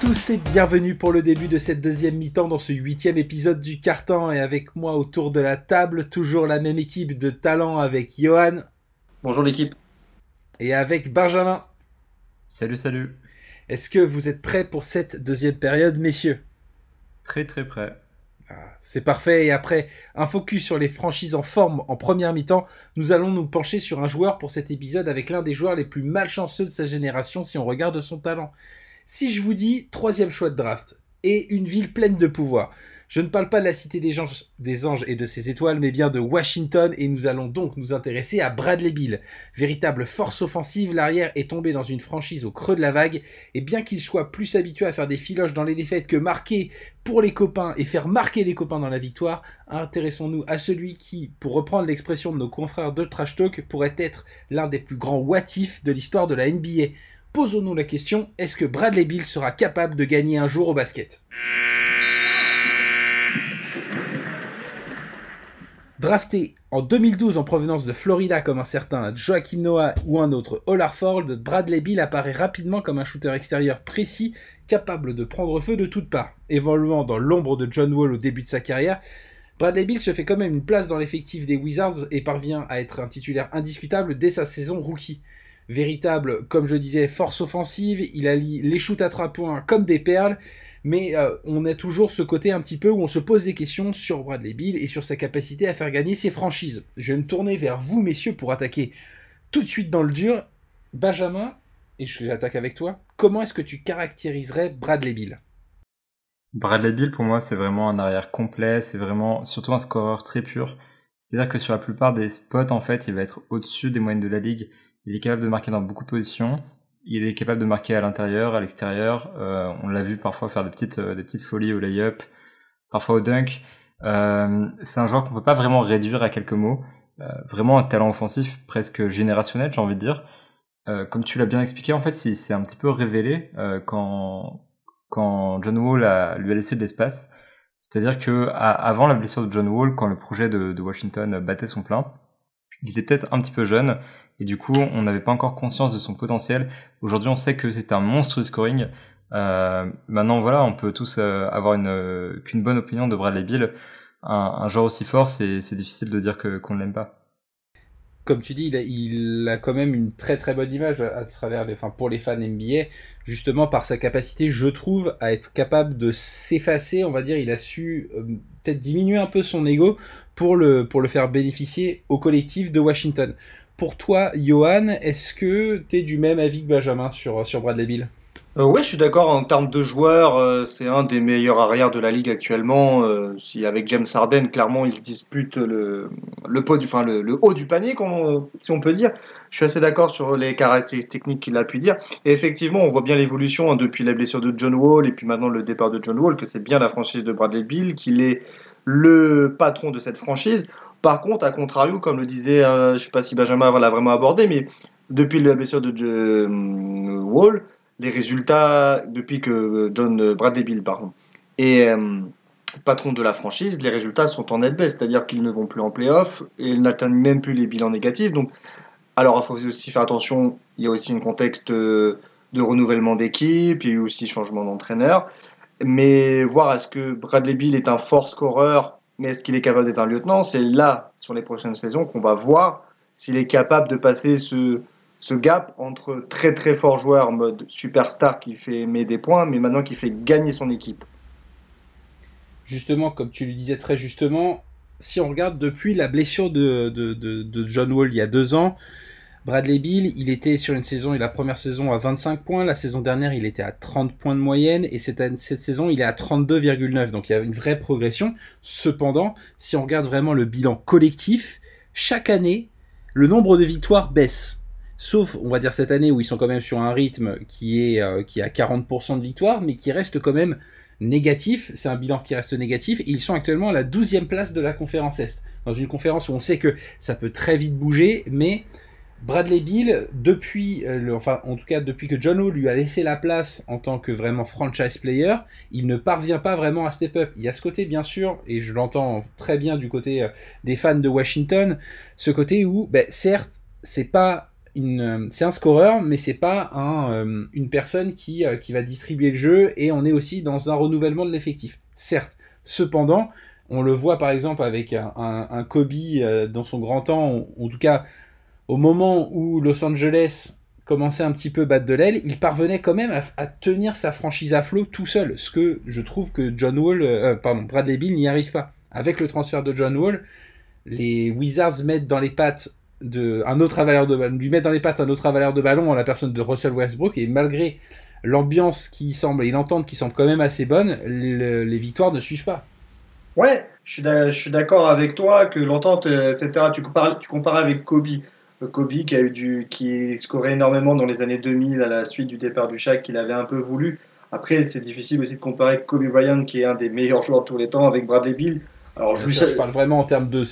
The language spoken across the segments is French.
Tous et bienvenue pour le début de cette deuxième mi-temps dans ce huitième épisode du Carton et avec moi autour de la table, toujours la même équipe de talent avec Johan. Bonjour l'équipe. Et avec Benjamin. Salut, salut. Est-ce que vous êtes prêts pour cette deuxième période, messieurs? Très très prêt. Ah, c'est parfait. Et après un focus sur les franchises en forme en première mi-temps, nous allons nous pencher sur un joueur pour cet épisode avec l'un des joueurs les plus malchanceux de sa génération si on regarde son talent. Si je vous dis troisième choix de draft et une ville pleine de pouvoir, je ne parle pas de la cité des anges, et de ses étoiles, mais bien de Washington, et nous allons donc nous intéresser à Bradley Bill. Véritable force offensive, l'arrière est tombé dans une franchise au creux de la vague, et bien qu'il soit plus habitué à faire des filoches dans les défaites que marquer pour les copains et faire marquer les copains dans la victoire, intéressons-nous à celui qui, pour reprendre l'expression de nos confrères de Trash Talk, pourrait être l'un des plus grands what de l'histoire de la NBA. Posons-nous la question, est-ce que Bradley Bill sera capable de gagner un jour au basket? Drafté en 2012 en provenance de Florida comme un certain Joachim Noah ou un autre Hollarford, Bradley Bill apparaît rapidement comme un shooter extérieur précis, capable de prendre feu de toutes parts. Évoluant dans l'ombre de John Wall au début de sa carrière, Bradley Bill se fait quand même une place dans l'effectif des Wizards et parvient à être un titulaire indiscutable dès sa saison rookie. Véritable, comme je disais, force offensive, il allie les shoots à trois points comme des perles, mais euh, on a toujours ce côté un petit peu où on se pose des questions sur Bradley Bill et sur sa capacité à faire gagner ses franchises. Je vais me tourner vers vous, messieurs, pour attaquer tout de suite dans le dur. Benjamin, et je l'attaque avec toi, comment est-ce que tu caractériserais Bradley Bill Bradley Bill, pour moi, c'est vraiment un arrière complet, c'est vraiment surtout un scoreur très pur. C'est-à-dire que sur la plupart des spots, en fait, il va être au-dessus des moyennes de la ligue. Il est capable de marquer dans beaucoup de positions il est capable de marquer à l'intérieur, à l'extérieur. Euh, on l'a vu parfois faire des petites, euh, des petites folies au lay-up, parfois au dunk. Euh, c'est un joueur qu'on peut pas vraiment réduire à quelques mots. Euh, vraiment un talent offensif presque générationnel, j'ai envie de dire. Euh, comme tu l'as bien expliqué, en fait, il s'est un petit peu révélé quand quand John Wall a, lui a laissé de l'espace. C'est-à-dire que avant la blessure de John Wall, quand le projet de, de Washington battait son plein, il était peut-être un petit peu jeune et du coup on n'avait pas encore conscience de son potentiel. Aujourd'hui on sait que c'est un monstre scoring. Euh, maintenant voilà, on peut tous euh, avoir une euh, qu'une bonne opinion de Bradley Bill. Un, un joueur aussi fort, c'est difficile de dire qu'on ne l'aime pas comme tu dis, il a, il a, quand même une très très bonne image à, travers les, enfin, pour les fans NBA, justement par sa capacité, je trouve, à être capable de s'effacer, on va dire, il a su euh, peut-être diminuer un peu son ego pour le, pour le faire bénéficier au collectif de Washington. Pour toi, Johan, est-ce que tu es du même avis que Benjamin sur, sur Bradley Bill euh, ouais, je suis d'accord. En termes de joueurs, euh, c'est un des meilleurs arrières de la ligue actuellement. Euh, si avec James Harden, clairement, il dispute le le, haut du panier, si on peut dire. Je suis assez d'accord sur les caractéristiques techniques qu'il a pu dire. Et effectivement, on voit bien l'évolution hein, depuis la blessure de John Wall et puis maintenant le départ de John Wall, que c'est bien la franchise de Bradley Bill, qu'il est le patron de cette franchise. Par contre, à contrario, comme le disait, je sais pas si Benjamin l'a vraiment abordé, mais depuis la blessure de John Wall les résultats depuis que John Bradley Bill pardon, est euh, patron de la franchise, les résultats sont en net baisse, c'est-à-dire qu'ils ne vont plus en playoff et ils n'atteignent même plus les bilans négatifs. Donc, alors il faut aussi faire attention, il y a aussi un contexte de renouvellement d'équipe, il y a eu aussi changement d'entraîneur. Mais voir est-ce que Bradley Bill est un fort scoreur, mais est-ce qu'il est capable d'être un lieutenant, c'est là, sur les prochaines saisons, qu'on va voir s'il est capable de passer ce, ce gap entre très très fort joueur mode superstar qui fait aimer des points, mais maintenant qui fait gagner son équipe. Justement, comme tu le disais très justement, si on regarde depuis la blessure de, de, John Wall il y a deux ans, Bradley Bill, il était sur une saison, et la première saison à 25 points, la saison dernière il était à 30 points de moyenne, et cette, cette saison il est à 32,9, donc il y a une vraie progression. Cependant, si on regarde vraiment le bilan collectif, chaque année, le nombre de victoires baisse sauf on va dire cette année où ils sont quand même sur un rythme qui est euh, a 40% de victoire, mais qui reste quand même négatif. C'est un bilan qui reste négatif. ils sont actuellement à la 12e place de la conférence Est. Dans une conférence où on sait que ça peut très vite bouger, mais Bradley Bill, depuis, euh, enfin en tout cas depuis que John Wall lui a laissé la place en tant que vraiment franchise player, il ne parvient pas vraiment à step up. Il y a ce côté bien sûr, et je l'entends très bien du côté euh, des fans de Washington, ce côté où, ben, certes, c'est pas une, c'est un scoreur, mais c'est pas un, une personne qui, qui va distribuer le jeu et on est aussi dans un renouvellement de l'effectif. Certes. Cependant, on le voit par exemple avec un, Kobe dans son grand temps, en tout cas au moment où Los Angeles commençait un petit peu battre de l'aile, il parvenait quand même à, tenir sa franchise à flot tout seul, ce que je trouve que John Wall, euh, pardon, Bradley Bill n'y arrive pas. Avec le transfert de John Wall, les Wizards mettent dans les pattes de un autre avaleur de ballon, lui mettent dans les pattes un autre avaleur de ballon en la personne de Russell Westbrook et malgré l'ambiance qui semble et l'entente qui semble quand même assez bonne, les victoires ne suivent pas. Ouais, je suis d'accord avec toi que l'entente, euh, etc. Tu compares, tu compares avec Kobe. Kobe qui a eu du, qui scorait énormément dans les années 2000 à la suite du départ du Shaq qu'il avait un peu voulu. Après, c'est difficile aussi de comparer Kobe Bryant qui est un des meilleurs joueurs de tous les temps avec Bradley Bill. Alors, je, je, parle vraiment en termes de,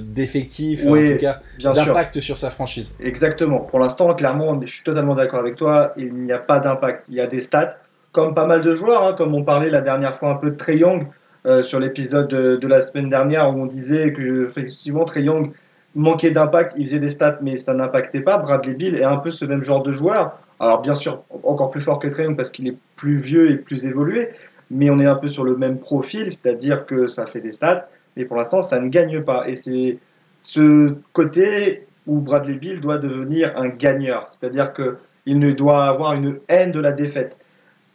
d'effectifs, de, de, en tout cas, d'impact sur sa franchise. Exactement. Pour l'instant, clairement, je suis totalement d'accord avec toi. Il n'y a pas d'impact. Il y a des stats, comme pas mal de joueurs, hein, comme on parlait la dernière fois un peu de Trey Young euh, sur l'épisode de, de, la semaine dernière où on disait que effectivement Trey Young manquait d'impact, il faisait des stats, mais ça n'impactait pas. Bradley Bill est un peu ce même genre de joueur. Alors, bien sûr, encore plus fort que Trayon parce qu'il est plus vieux et plus évolué, mais on est un peu sur le même profil, c'est-à-dire que ça fait des stats, mais pour l'instant, ça ne gagne pas. Et c'est ce côté où Bradley Bill doit devenir un gagneur, c'est-à-dire qu'il ne doit avoir une haine de la défaite.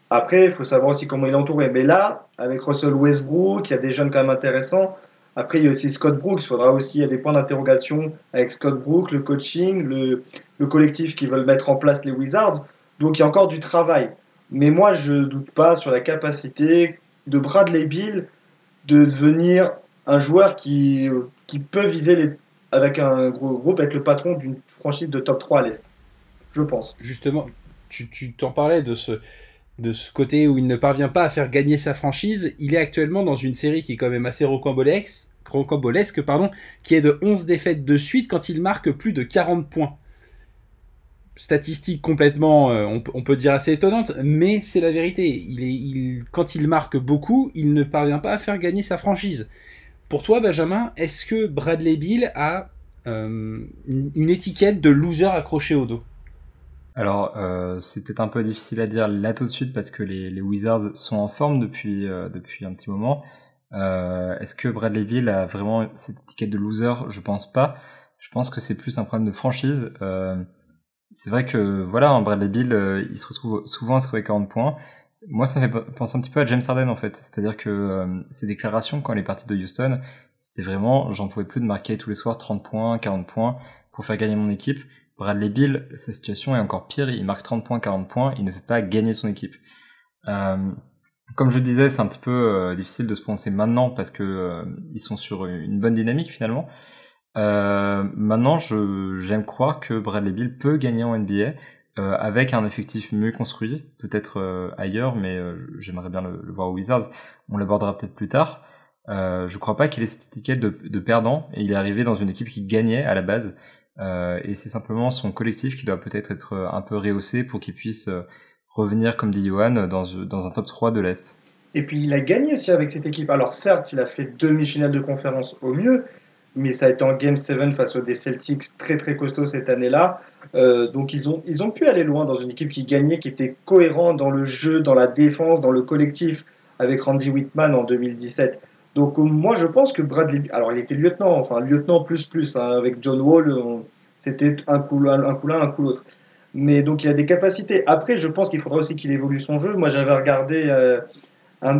Après, il faut savoir aussi comment il est entouré. Mais là, avec Russell Westbrook, il y a des jeunes quand même intéressants. Après, il y a aussi Scott Brooks. Il faudra aussi, il y a des points d'interrogation avec Scott Brooks, le coaching, le, le, collectif qui veulent mettre en place les Wizards. Donc, il y a encore du travail. Mais moi, je ne doute pas sur la capacité de Bradley Bill de devenir un joueur qui, qui peut viser les, avec un gros groupe, être le patron d'une franchise de top 3 à l'Est. Je pense. Justement, tu t'en parlais de ce, de ce côté où il ne parvient pas à faire gagner sa franchise. Il est actuellement dans une série qui est quand même assez rocambolesque, qui est de 11 défaites de suite quand il marque plus de 40 points. Statistique complètement, euh, on, peut dire assez étonnante, mais c'est la vérité. Quand il marque beaucoup, il ne parvient pas à faire gagner sa franchise. Pour toi, Benjamin, est-ce que Bradley Bill a euh, une étiquette de loser accroché au dos? Alors, euh, c'est peut-être un peu difficile à dire là tout de suite parce que les, Wizards sont en forme depuis, euh, depuis un petit moment. Euh, Est-ce que Bradley Bill a vraiment cette étiquette de loser? Je pense pas. Je pense que c'est plus un problème de franchise. Euh, c'est vrai que voilà, Bradley Bill, euh, il se retrouve souvent à scorer 40 points. Moi, ça me fait penser un petit peu à James Harden en fait. C'est-à-dire que ses déclarations quand il est parti de Houston, c'était vraiment, j'en pouvais plus de marquer tous les soirs 30 points, 40 points pour faire gagner mon équipe. Bradley Bill, sa situation est encore pire. Il marque 30 points, 40 points. Il ne fait pas gagner son équipe. Euh, comme je disais, c'est un petit peu euh, difficile de se prononcer maintenant parce que euh, ils sont sur une bonne dynamique finalement. maintenant, j'aime croire que Bradley Bill peut gagner en NBA avec un effectif mieux construit, peut-être ailleurs, mais j'aimerais bien le, voir aux Wizards. On l'abordera peut-être plus tard. je crois pas qu'il ait cette étiquette de, de, perdant et il est arrivé dans une équipe qui gagnait à la base. Euh, et c'est simplement son collectif qui doit peut-être être euh, un peu rehaussé pour qu'il puisse euh, revenir, comme dit Johan, dans, un top 3 de l'Est. Et puis il a gagné aussi avec cette équipe. Alors certes, il a fait demi-finale de conférence au mieux, mais ça a été en Game 7 face aux des Celtics très très costauds cette année-là. donc ils ont, ils ont pu aller loin dans une équipe qui gagnait, qui était cohérent dans le jeu, dans la défense, dans le collectif, avec Randy Whitman en 2017. Donc euh, moi je pense que Bradley, alors il était lieutenant, enfin lieutenant plus plus, hein, avec John Wall, c'était un coup, un coup l'un, un coup l'autre. Mais donc il a des capacités. Après je pense qu'il faudra aussi qu'il évolue son jeu. Moi j'avais regardé, euh,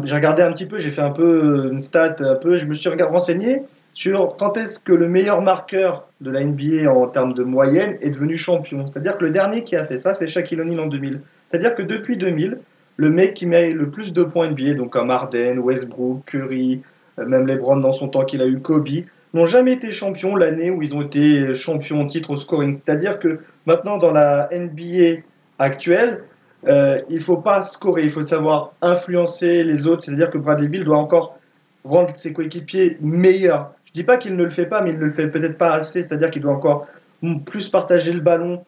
j'ai regardé un petit peu, j'ai fait un peu une stat, un peu, je me suis renseigné sur quand est-ce que le meilleur marqueur de la NBA en termes de moyenne est devenu champion. C'est-à-dire que le dernier qui a fait ça, c'est Shaquille O'Neal en 2000. C'est-à-dire que depuis 2000, le mec qui met le plus de points NBA, donc comme Harden, Westbrook, Curry, euh, même LeBron dans son temps qu'il a eu, Kobe, n'ont jamais été champions l'année où ils ont été champions en titre au scoring. C'est-à-dire que maintenant, dans la NBA actuelle, euh, il ne faut pas scorer, il faut savoir influencer les autres. C'est-à-dire que Bradley Bill doit encore rendre ses coéquipiers meilleurs. Je ne dis pas qu'il ne le fait pas, mais il ne le fait peut-être pas assez. C'est-à-dire qu'il doit encore plus partager le ballon.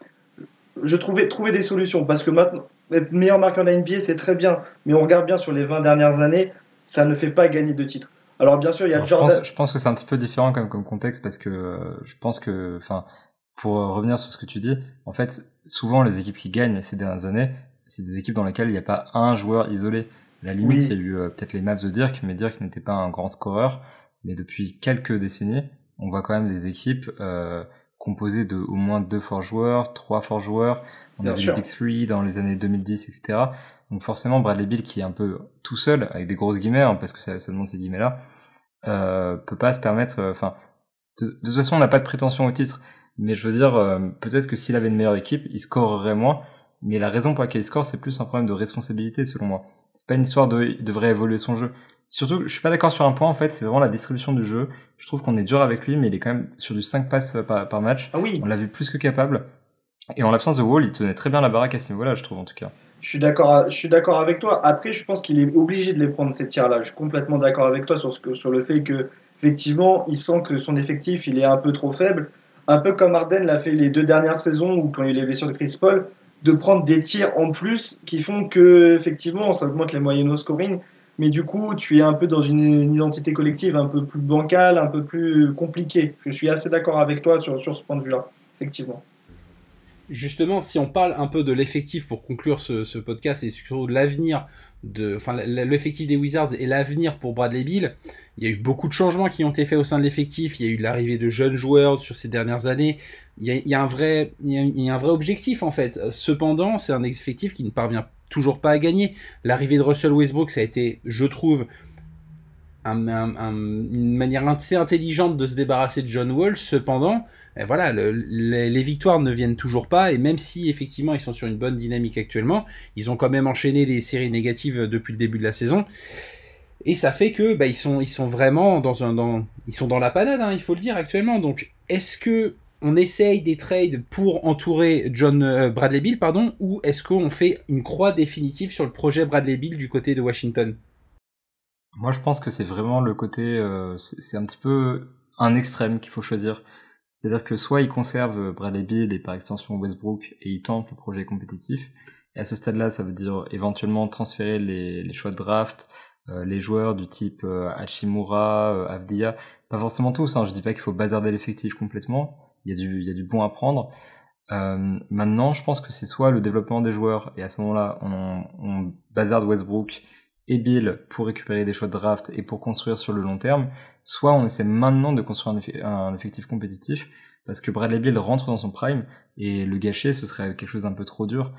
Je trouvais trouver des solutions parce que maintenant, être meilleur marqueur de la NBA, c'est très bien. Mais on regarde bien sur les 20 dernières années, ça ne fait pas gagner de titres. Alors bien sûr, il y a Jordan. Je pense, que c'est un petit peu différent comme, comme contexte parce que euh, je pense que, enfin, pour revenir sur ce que tu dis, en fait, souvent les équipes qui gagnent ces dernières années, c'est des équipes dans lesquelles il n'y a pas un joueur isolé. la limite, il y a eu peut-être les Maps de Dirk, mais Dirk n'était pas un grand scoreur. Mais depuis quelques décennies, on voit quand même des équipes euh, composées de au moins deux forts joueurs, trois forts joueurs. On a vu le Big Three dans les années 2010, etc. Donc forcément, Bradley Bill, qui est un peu tout seul, avec des grosses guillemets, hein, parce que ça, ça demande ces guillemets-là, euh, peut pas se permettre... Euh, enfin, de, toute façon, on n'a pas de prétention au titre. Mais je veux dire, euh, peut-être que s'il avait une meilleure équipe, il scorerait moins. Mais la raison pour laquelle il score, c'est plus un problème de responsabilité, selon moi. C'est pas une histoire de, il devrait évoluer son jeu. Surtout, je suis pas d'accord sur un point, en fait, c'est vraiment la distribution du jeu. Je trouve qu'on est dur avec lui, mais il est quand même sur du 5 passes par, par match. Ah oui. On l'a vu plus que capable. Et en l'absence de Wall, il tenait très bien la baraque à ce niveau-là, je trouve, en tout cas. Je suis d'accord, avec toi. Après, je pense qu'il est obligé de les prendre ces tirs-là. Je suis complètement d'accord avec toi sur, le fait que, effectivement, il sent que son effectif, il est un peu trop faible. Un peu comme Arden l'a fait les deux dernières saisons, ou quand il est blessé de Chris Paul, de prendre des tirs en plus qui font que, effectivement, ça augmente les moyennes au scoring. Mais du coup, tu es un peu dans une, identité collective un peu plus bancale, un peu plus compliquée. Je suis assez d'accord avec toi sur ce point de vue-là, effectivement justement, si on parle un peu de l'effectif pour conclure ce, podcast et surtout de l'avenir de, enfin, l'effectif des Wizards et l'avenir pour Bradley Bill, il y a eu beaucoup de changements qui ont été faits au sein de l'effectif. Il y a eu l'arrivée de jeunes joueurs sur ces dernières années. Il y a, un vrai, il y a un vrai objectif en fait. Cependant, c'est un effectif qui ne parvient toujours pas à gagner. L'arrivée de Russell Westbrook, ça a été, je trouve, une manière assez intelligente de se débarrasser de John Wall. Cependant, eh, voilà, les, victoires ne viennent toujours pas, et même si effectivement ils sont sur une bonne dynamique actuellement, ils ont quand même enchaîné des séries négatives depuis le début de la saison. Et ça fait que bah, ils sont vraiment dans la panade, hein, il faut le dire actuellement. Donc est-ce que on essaye des trades pour entourer John euh, Bradley Bill, pardon, ou est-ce qu'on fait une croix définitive sur le projet Bradley Bill du côté de Washington? Moi, je pense que c'est vraiment le côté, euh, c'est un petit peu un extrême qu'il faut choisir. C'est-à-dire que soit il conserve Bradley Bill et par extension Westbrook et il tente le projet compétitif. Et à ce stade-là, ça veut dire éventuellement transférer les, les choix de draft, euh, les joueurs du type euh, Hachimura, euh, Avdia, pas forcément tous. Hein, je dis pas qu'il faut bazarder l'effectif complètement. Il y a du, il y a du bon à prendre. Euh, maintenant, je pense que c'est soit le développement des joueurs et à ce moment-là, on, on bazarde Westbrook et Bill pour récupérer des choix de draft et pour construire sur le long terme, soit on essaie maintenant de construire un, effectif compétitif parce que Bradley Bill rentre dans son prime et le gâcher ce serait quelque chose d'un peu trop dur.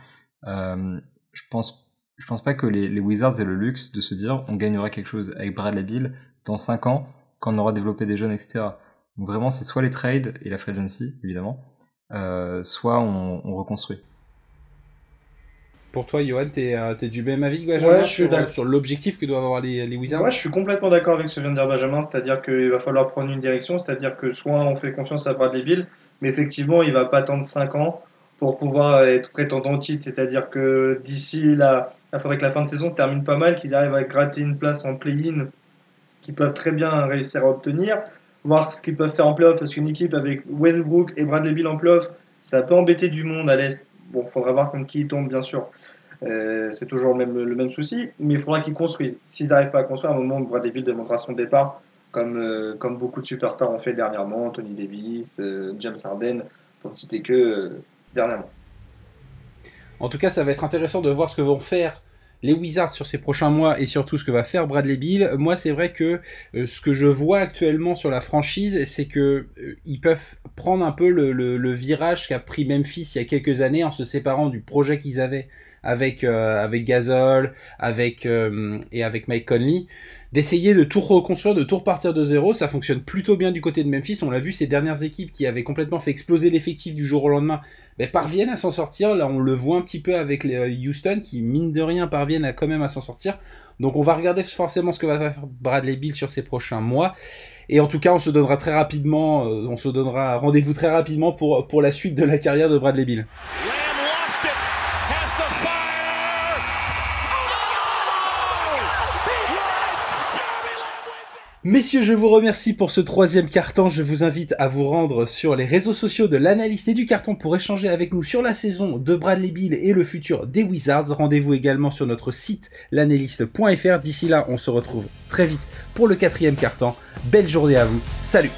Euh, je pense je pense pas que les, les, Wizards aient le luxe de se dire on gagnera quelque chose avec Bradley Bill dans 5 ans quand on aura développé des jeunes etc. Donc vraiment c'est soit les trades et la free agency évidemment, euh, soit on, on reconstruit. Pour toi, Johan, t'es euh, es du même avis que Benjamin je suis sur, sur l'objectif que doivent avoir les, les Wizards Moi, je suis complètement d'accord avec ce que vient de dire Benjamin, c'est-à-dire qu'il va falloir prendre une direction, c'est-à-dire que soit on fait confiance à Bradley Bill, mais effectivement, il va pas attendre 5 ans pour pouvoir être prétendant au titre, c'est-à-dire que d'ici là, il faudrait que la fin de saison termine pas mal, qu'ils arrivent à gratter une place en play-in qu'ils peuvent très bien réussir à obtenir, voir ce qu'ils peuvent faire en playoff, parce qu'une équipe avec Westbrook et Bradley Bill en playoff, ça peut embêter du monde à l'Est. Bon, faudra voir contre qui il tombe, bien sûr. Euh, c'est toujours le même, souci, mais il faudra qu'ils construisent. S'ils n'arrivent pas à construire, à un moment, Bradley Bill demandera son départ, comme, euh, comme beaucoup de superstars ont fait dernièrement, Tony Davis, euh, James Harden, pour ne citer que dernièrement. En tout cas, ça va être intéressant de voir ce que vont faire les Wizards sur ces prochains mois et surtout ce que va faire Bradley Bill. Moi, c'est vrai que ce que je vois actuellement sur la franchise, c'est que ils peuvent prendre un peu le virage qu'a pris Memphis il y a quelques années en se séparant du projet qu'ils avaient avec euh, avec Gasol, avec euh, et avec Mike Conley, d'essayer de tout reconstruire, de tout repartir de zéro. Ça fonctionne plutôt bien du côté de Memphis. On l'a vu, ces dernières équipes qui avaient complètement fait exploser l'effectif du jour au lendemain, ben, parviennent à s'en sortir. Là, on le voit un petit peu avec euh, Houston qui, mine de rien, parviennent à quand même à s'en sortir. Donc, on va regarder forcément ce que va faire Bradley Bill sur ces prochains mois. Et en tout cas, on se donnera très rapidement, on se donnera rendez-vous très rapidement pour, pour la suite de la carrière de Bradley Bill. Messieurs, je vous remercie pour ce troisième carton. Je vous invite à vous rendre sur les réseaux sociaux de l'analyste et du carton pour échanger avec nous sur la saison de Bradley Bill et le futur des Wizards. Rendez-vous également sur notre site l'analyste.fr. D'ici là, on se retrouve très vite pour le quatrième carton. Belle journée à vous. Salut